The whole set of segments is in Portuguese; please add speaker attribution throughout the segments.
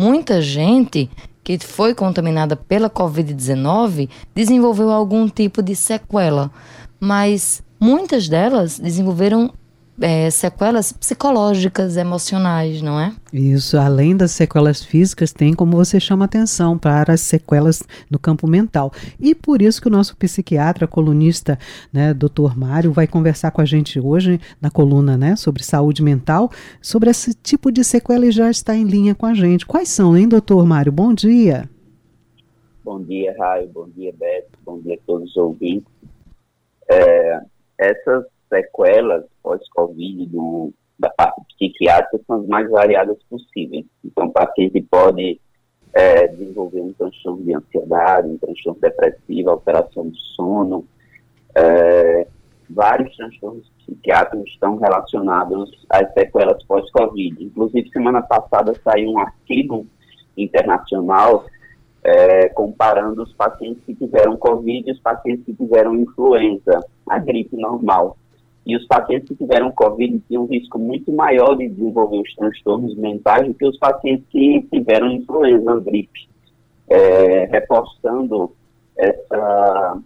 Speaker 1: muita gente que foi contaminada pela Covid-19 desenvolveu algum tipo de sequela, mas muitas delas desenvolveram é, sequelas psicológicas, emocionais, não é?
Speaker 2: Isso, além das sequelas físicas, tem como você chama atenção para as sequelas no campo mental. E por isso que o nosso psiquiatra, colunista, né, Dr. Mário, vai conversar com a gente hoje na coluna né, sobre saúde mental, sobre esse tipo de sequela e já está em linha com a gente. Quais são, hein, doutor Mário? Bom dia.
Speaker 3: Bom dia, Raio. Bom dia, Beto. Bom dia a todos os ouvintes. É, essas sequelas pós-Covid da parte psiquiátrica são as mais variadas possíveis. Então, o paciente pode é, desenvolver um transtorno de ansiedade, um transtorno depressivo, alteração do sono. É, vários transtornos psiquiátricos estão relacionados às sequelas pós-Covid. Inclusive, semana passada saiu um artigo internacional é, comparando os pacientes que tiveram Covid e os pacientes que tiveram influenza, a gripe normal. E os pacientes que tiveram Covid tinham um risco muito maior de desenvolver os transtornos mentais do que os pacientes que tiveram influenza, gripe, é, reforçando essa,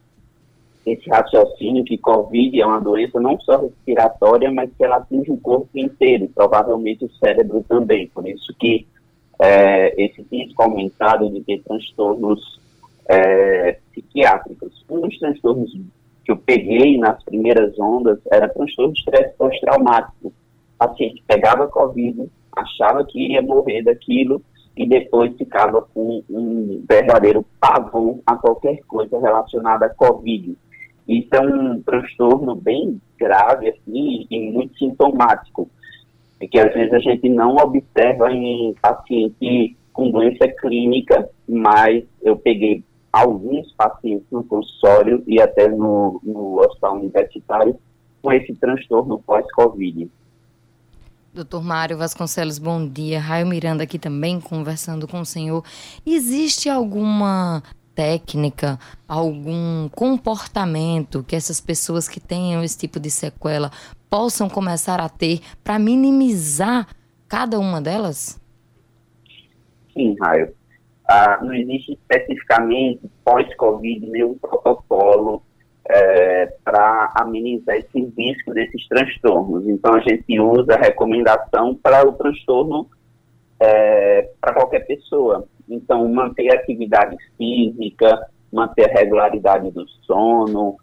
Speaker 3: esse raciocínio que Covid é uma doença não só respiratória, mas que ela atinge o corpo inteiro, provavelmente o cérebro também. Por isso que é, esse risco aumentado de ter transtornos é, psiquiátricos. Um dos transtornos que eu peguei nas primeiras ondas era transtorno de estresse pós-traumático. O paciente pegava Covid, achava que iria morrer daquilo e depois ficava com um verdadeiro pavor a qualquer coisa relacionada a Covid. Isso é um transtorno bem grave, assim, e muito sintomático, que às vezes a gente não observa em paciente com doença clínica, mas eu peguei alguns pacientes no consultório e até no, no hospital universitário com esse transtorno pós-Covid.
Speaker 1: Doutor Mário Vasconcelos, bom dia. Raio Miranda aqui também conversando com o senhor. Existe alguma técnica, algum comportamento que essas pessoas que tenham esse tipo de sequela possam começar a ter para minimizar cada uma delas?
Speaker 3: Sim, Raio ah, não existe especificamente pós-Covid nenhum protocolo é, para amenizar esse risco desses transtornos. Então, a gente usa a recomendação para o transtorno é, para qualquer pessoa. Então, manter a atividade física, manter a regularidade do sono,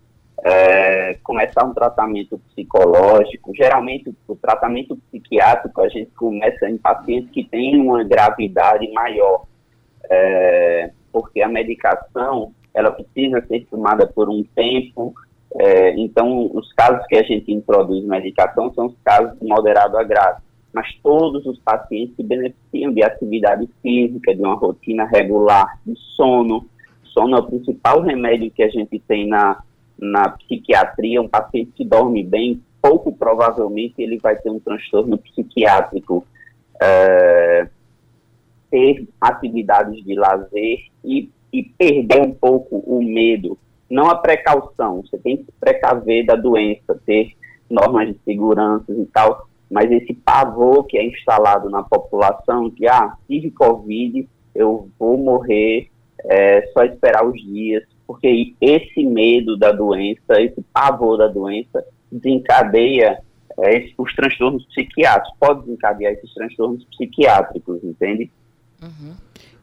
Speaker 3: é, começar um tratamento psicológico. Geralmente, o tratamento psiquiátrico a gente começa em pacientes que têm uma gravidade maior medicação ela precisa ser tomada por um tempo. É, então, os casos que a gente introduz medicação são os casos de moderado a grave. Mas todos os pacientes se beneficiam de atividade física, de uma rotina regular, de sono. Sono é o principal remédio que a gente tem na, na psiquiatria. Um paciente que dorme bem, pouco provavelmente ele vai ter um transtorno psiquiátrico. É, ter atividades de lazer e, e perder um pouco o medo, não a precaução. Você tem que se precaver da doença, ter normas de segurança e tal, mas esse pavor que é instalado na população de, ah, tive Covid, eu vou morrer, é só esperar os dias, porque esse medo da doença, esse pavor da doença, desencadeia é, os transtornos psiquiátricos, pode desencadear esses transtornos psiquiátricos, entende?
Speaker 2: Uhum.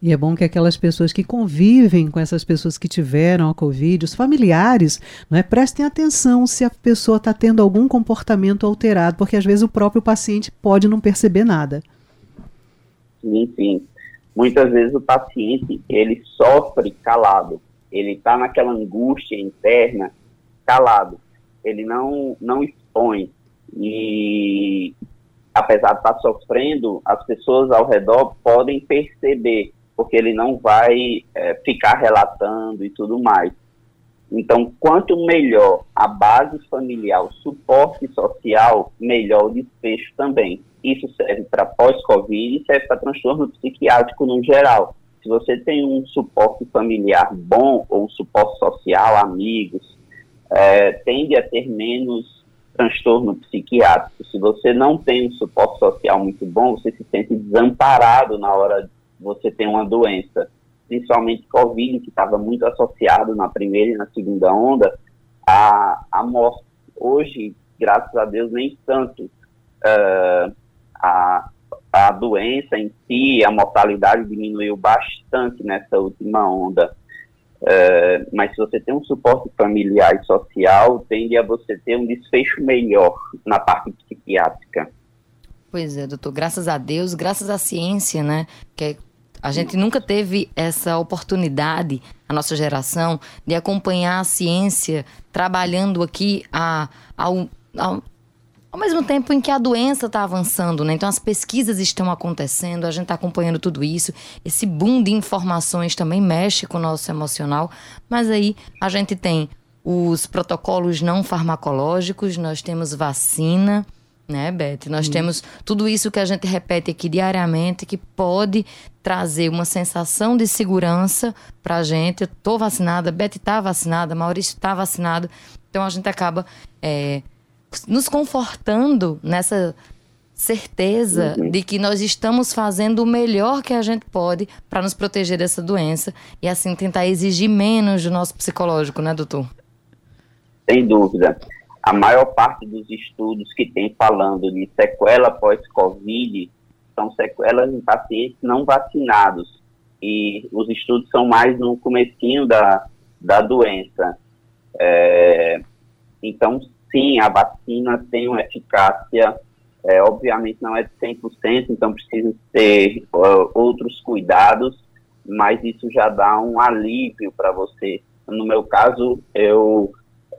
Speaker 2: E é bom que aquelas pessoas que convivem com essas pessoas que tiveram a Covid, os familiares, não é, prestem atenção se a pessoa está tendo algum comportamento alterado, porque às vezes o próprio paciente pode não perceber nada.
Speaker 3: Sim, sim. Muitas vezes o paciente ele sofre calado, ele está naquela angústia interna calado, ele não não expõe e apesar de estar sofrendo, as pessoas ao redor podem perceber, porque ele não vai é, ficar relatando e tudo mais. Então, quanto melhor a base familiar, o suporte social, melhor o desfecho também. Isso serve para pós-Covid e serve para transtorno psiquiátrico no geral. Se você tem um suporte familiar bom ou um suporte social, amigos, é, tende a ter menos transtorno psiquiátrico. Se você não tem um suporte social muito bom, você se sente desamparado na hora você tem uma doença, principalmente Covid, que estava muito associado na primeira e na segunda onda, a, a morte. Hoje, graças a Deus, nem tanto uh, a, a doença em si, a mortalidade diminuiu bastante nessa última onda. Uh, mas se você tem um suporte familiar e social, tende a você ter um desfecho melhor na parte psiquiátrica.
Speaker 1: Pois é, doutor. Graças a Deus, graças à ciência, né? Que a gente nunca teve essa oportunidade, a nossa geração, de acompanhar a ciência trabalhando aqui a, ao, ao, ao mesmo tempo em que a doença está avançando, né? Então as pesquisas estão acontecendo, a gente está acompanhando tudo isso. Esse boom de informações também mexe com o nosso emocional, mas aí a gente tem os protocolos não farmacológicos, nós temos vacina, né, Beth? Nós hum. temos tudo isso que a gente repete aqui diariamente que pode trazer uma sensação de segurança para a gente. Eu tô vacinada, Beth está vacinada, Maurício está vacinado. Então a gente acaba é, nos confortando nessa certeza uhum. de que nós estamos fazendo o melhor que a gente pode para nos proteger dessa doença e assim tentar exigir menos do nosso psicológico, né, doutor?
Speaker 3: Sem dúvida. A maior parte dos estudos que tem falando de sequela pós-Covid são sequelas em pacientes não vacinados. E os estudos são mais no comecinho da, da doença. É, então, sim, a vacina tem uma eficácia, é, obviamente não é de 100%, então precisa ter uh, outros cuidados, mas isso já dá um alívio para você. No meu caso, eu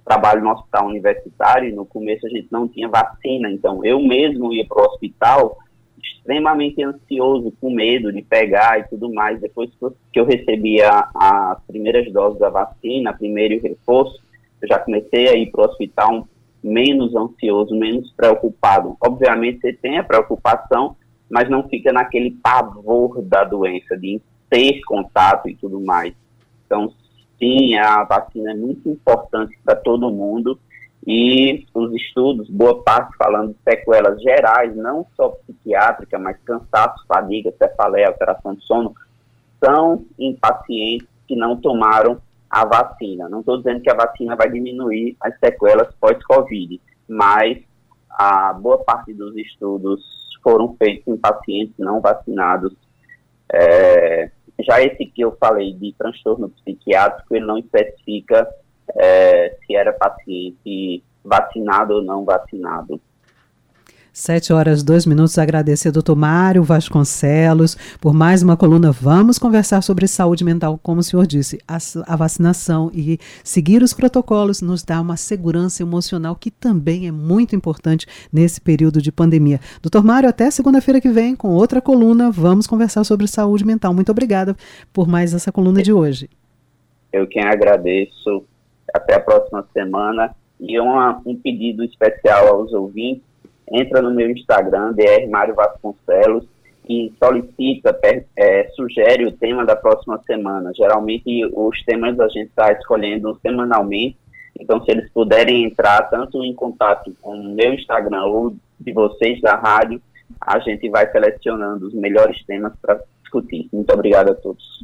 Speaker 3: trabalho no hospital universitário e no começo a gente não tinha vacina, então eu mesmo ia para o hospital extremamente ansioso, com medo de pegar e tudo mais. Depois que eu recebi as primeiras doses da vacina, primeiro e reforço, eu já comecei a ir para o hospital menos ansioso, menos preocupado. Obviamente você tem a preocupação, mas não fica naquele pavor da doença, de ter contato e tudo mais. Então, sim, a vacina é muito importante para todo mundo e os estudos, boa parte falando de sequelas gerais, não só psiquiátrica, mas cansaço, fadiga, cefaleia, alteração de sono, são em pacientes que não tomaram a vacina. Não estou dizendo que a vacina vai diminuir as sequelas pós-Covid, mas a boa parte dos estudos foram feitos em pacientes não vacinados. É, já esse que eu falei de transtorno psiquiátrico, ele não especifica é, se era paciente vacinado ou não vacinado.
Speaker 2: Sete horas, dois minutos. Agradecer doutor Mário Vasconcelos por mais uma coluna. Vamos conversar sobre saúde mental, como o senhor disse. A, a, vacinação e seguir os protocolos nos dá uma segurança emocional que também é muito importante nesse período de pandemia. Doutor Mário, até segunda-feira que vem, com outra coluna, vamos conversar sobre saúde mental. Muito obrigada por mais essa coluna de hoje.
Speaker 3: Eu quem agradeço. Até a próxima semana. E uma, um pedido especial aos ouvintes entra no meu Instagram, DR Mário Vasconcelos, e solicita, é, sugere o tema da próxima semana. Geralmente os temas a gente está escolhendo semanalmente, então se eles puderem entrar tanto em contato com o meu Instagram ou de vocês da rádio, a gente vai selecionando os melhores temas para discutir. Muito obrigado a todos.